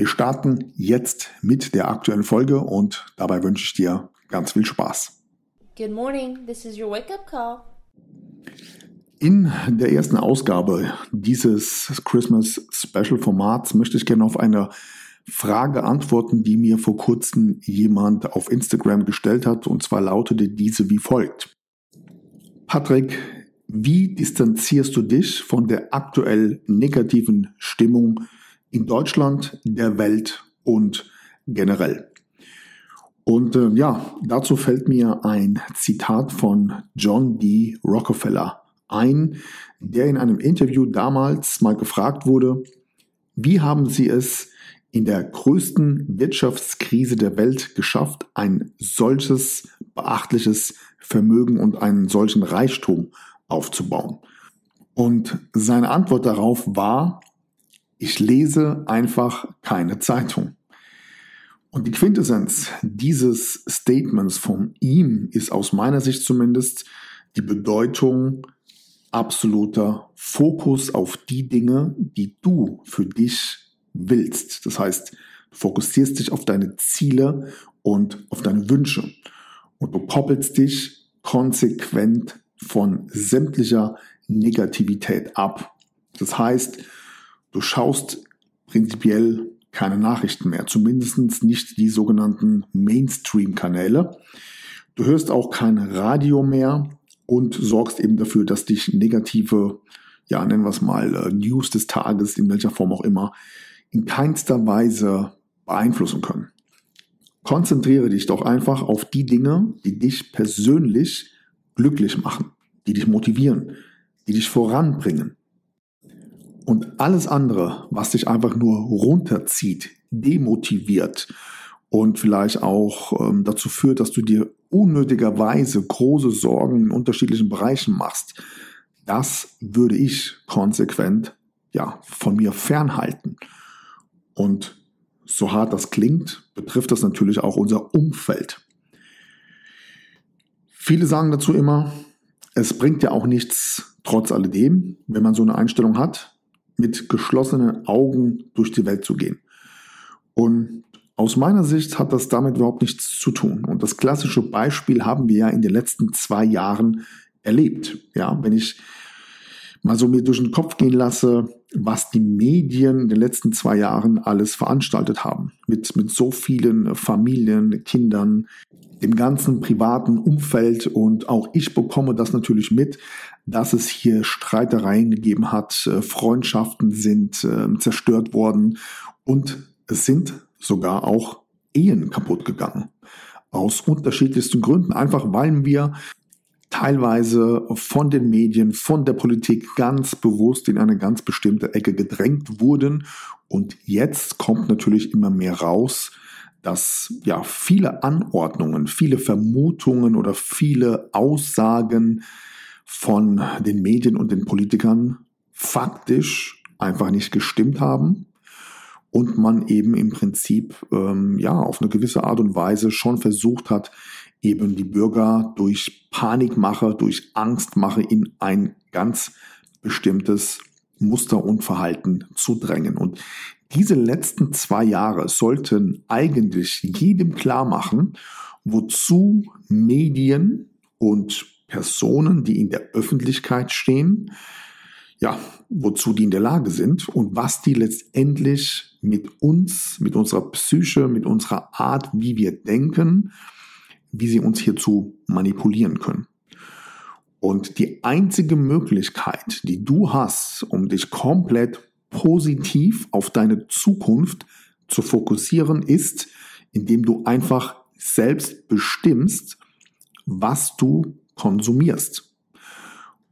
Wir starten jetzt mit der aktuellen Folge und dabei wünsche ich dir ganz viel Spaß. Good morning, this is your wake-up call. In der ersten Ausgabe dieses Christmas Special Formats möchte ich gerne auf eine Frage antworten, die mir vor kurzem jemand auf Instagram gestellt hat. Und zwar lautete diese wie folgt. Patrick, wie distanzierst du dich von der aktuell negativen Stimmung in Deutschland, der Welt und generell. Und äh, ja, dazu fällt mir ein Zitat von John D. Rockefeller ein, der in einem Interview damals mal gefragt wurde, wie haben Sie es in der größten Wirtschaftskrise der Welt geschafft, ein solches beachtliches Vermögen und einen solchen Reichtum aufzubauen? Und seine Antwort darauf war, ich lese einfach keine Zeitung. Und die Quintessenz dieses Statements von ihm ist aus meiner Sicht zumindest die Bedeutung absoluter Fokus auf die Dinge, die du für dich willst. Das heißt, du fokussierst dich auf deine Ziele und auf deine Wünsche. Und du koppelst dich konsequent von sämtlicher Negativität ab. Das heißt, Du schaust prinzipiell keine Nachrichten mehr, zumindest nicht die sogenannten Mainstream-Kanäle. Du hörst auch kein Radio mehr und sorgst eben dafür, dass dich negative, ja, nennen wir es mal, äh, News des Tages, in welcher Form auch immer, in keinster Weise beeinflussen können. Konzentriere dich doch einfach auf die Dinge, die dich persönlich glücklich machen, die dich motivieren, die dich voranbringen. Und alles andere, was dich einfach nur runterzieht, demotiviert und vielleicht auch ähm, dazu führt, dass du dir unnötigerweise große Sorgen in unterschiedlichen Bereichen machst, das würde ich konsequent ja, von mir fernhalten. Und so hart das klingt, betrifft das natürlich auch unser Umfeld. Viele sagen dazu immer, es bringt ja auch nichts trotz alledem, wenn man so eine Einstellung hat, mit geschlossenen Augen durch die Welt zu gehen. Und aus meiner Sicht hat das damit überhaupt nichts zu tun. Und das klassische Beispiel haben wir ja in den letzten zwei Jahren erlebt. Ja, wenn ich mal so mir durch den Kopf gehen lasse, was die Medien in den letzten zwei Jahren alles veranstaltet haben. Mit, mit so vielen Familien, Kindern, dem ganzen privaten Umfeld und auch ich bekomme das natürlich mit, dass es hier Streitereien gegeben hat, äh, Freundschaften sind äh, zerstört worden und es sind sogar auch Ehen kaputt gegangen. Aus unterschiedlichsten Gründen. Einfach weil wir teilweise von den Medien, von der Politik ganz bewusst in eine ganz bestimmte Ecke gedrängt wurden. Und jetzt kommt natürlich immer mehr raus, dass ja viele Anordnungen, viele Vermutungen oder viele Aussagen von den Medien und den Politikern faktisch einfach nicht gestimmt haben und man eben im Prinzip ähm, ja auf eine gewisse Art und Weise schon versucht hat, eben die Bürger durch Panikmache, durch Angstmache in ein ganz bestimmtes Muster und Verhalten zu drängen. Und diese letzten zwei Jahre sollten eigentlich jedem klar machen, wozu Medien und Personen, die in der Öffentlichkeit stehen, ja, wozu die in der Lage sind und was die letztendlich mit uns, mit unserer Psyche, mit unserer Art, wie wir denken, wie sie uns hierzu manipulieren können. Und die einzige Möglichkeit, die du hast, um dich komplett positiv auf deine Zukunft zu fokussieren, ist, indem du einfach selbst bestimmst, was du konsumierst.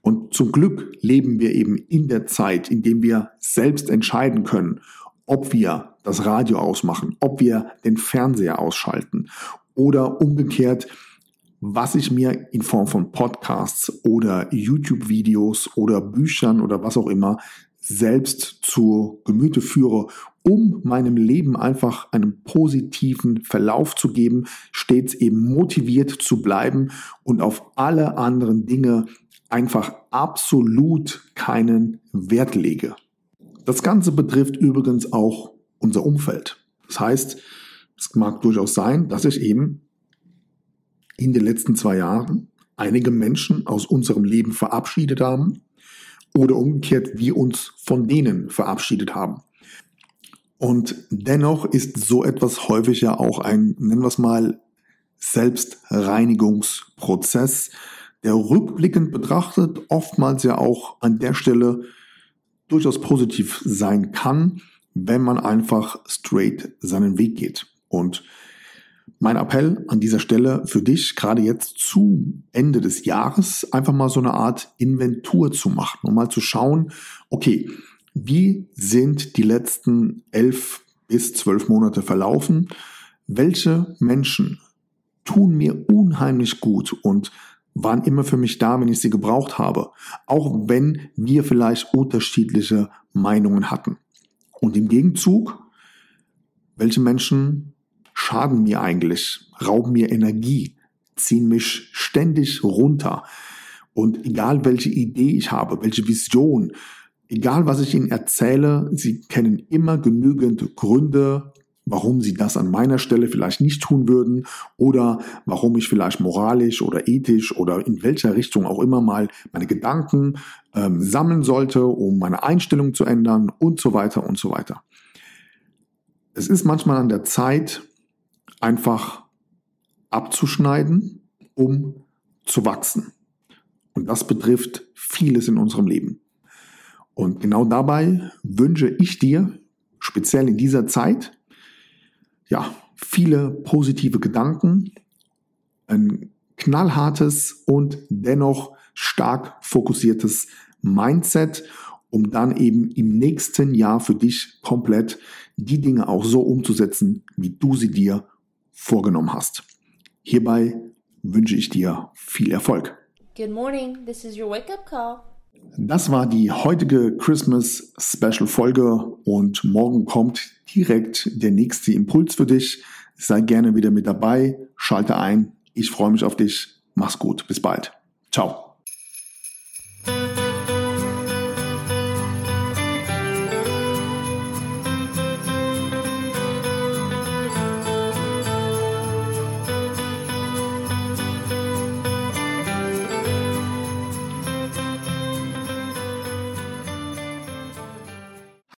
Und zum Glück leben wir eben in der Zeit, in dem wir selbst entscheiden können, ob wir das Radio ausmachen, ob wir den Fernseher ausschalten oder umgekehrt, was ich mir in Form von Podcasts oder YouTube-Videos oder Büchern oder was auch immer selbst zu Gemüte führe, um meinem Leben einfach einen positiven Verlauf zu geben, stets eben motiviert zu bleiben und auf alle anderen Dinge einfach absolut keinen Wert lege. Das Ganze betrifft übrigens auch unser Umfeld. Das heißt, es mag durchaus sein, dass ich eben in den letzten zwei Jahren einige Menschen aus unserem Leben verabschiedet haben oder umgekehrt wir uns von denen verabschiedet haben. Und dennoch ist so etwas häufig ja auch ein, nennen wir es mal, Selbstreinigungsprozess, der rückblickend betrachtet oftmals ja auch an der Stelle durchaus positiv sein kann, wenn man einfach straight seinen Weg geht. Und mein Appell an dieser Stelle für dich, gerade jetzt zu Ende des Jahres, einfach mal so eine Art Inventur zu machen, um mal zu schauen, okay, wie sind die letzten elf bis zwölf Monate verlaufen? Welche Menschen tun mir unheimlich gut und waren immer für mich da, wenn ich sie gebraucht habe, auch wenn wir vielleicht unterschiedliche Meinungen hatten. Und im Gegenzug, welche Menschen schaden mir eigentlich, rauben mir Energie, ziehen mich ständig runter. Und egal welche Idee ich habe, welche Vision, egal was ich ihnen erzähle, sie kennen immer genügend Gründe, warum sie das an meiner Stelle vielleicht nicht tun würden oder warum ich vielleicht moralisch oder ethisch oder in welcher Richtung auch immer mal meine Gedanken ähm, sammeln sollte, um meine Einstellung zu ändern und so weiter und so weiter. Es ist manchmal an der Zeit, einfach abzuschneiden, um zu wachsen. Und das betrifft vieles in unserem Leben. Und genau dabei wünsche ich dir, speziell in dieser Zeit, ja, viele positive Gedanken, ein knallhartes und dennoch stark fokussiertes Mindset, um dann eben im nächsten Jahr für dich komplett die Dinge auch so umzusetzen, wie du sie dir vorgenommen hast. Hierbei wünsche ich dir viel Erfolg. Good morning, this is your wake up call. Das war die heutige Christmas Special Folge und morgen kommt direkt der nächste Impuls für dich. Sei gerne wieder mit dabei, schalte ein. Ich freue mich auf dich. Mach's gut. Bis bald. Ciao.